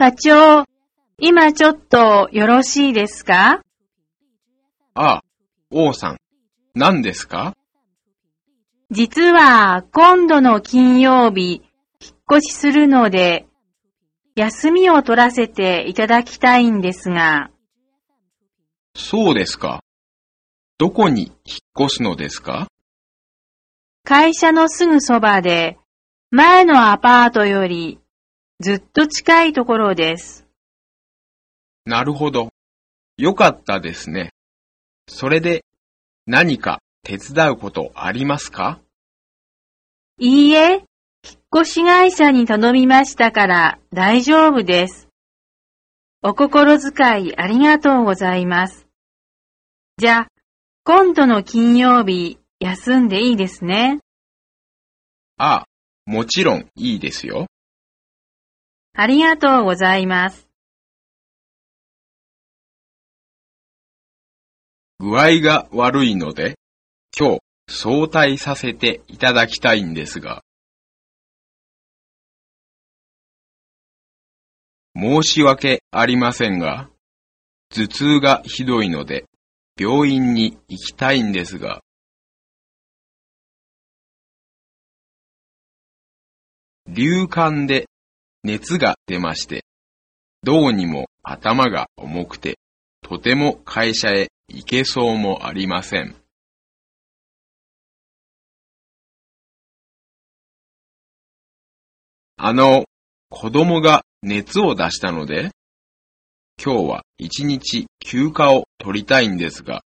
課長、今ちょっとよろしいですか？ああ、王さん、何ですか？実は今度の金曜日、引っ越しするので、休みを取らせていただきたいんですが、そうですか。どこに引っ越すのですか？会社のすぐそばで、前のアパートよりずっと近いところです。なるほど。よかったですね。それで、何か手伝うことありますか？いいえ、引っ越し会社に頼みましたから大丈夫です。お心遣いありがとうございます。じゃあ、今度の金曜日、休んでいいですね？ああ、もちろんいいですよ。ありがとうございます。具合が悪いので、今日早退させていただきたいんですが。申し訳ありませんが、頭痛がひどいので、病院に行きたいんですが。流感で熱が出まして、どうにも頭が重くて、とても会社へ行けそうもありません。あの、子供が熱を出したので、今日は一日休暇を取りたいんですが、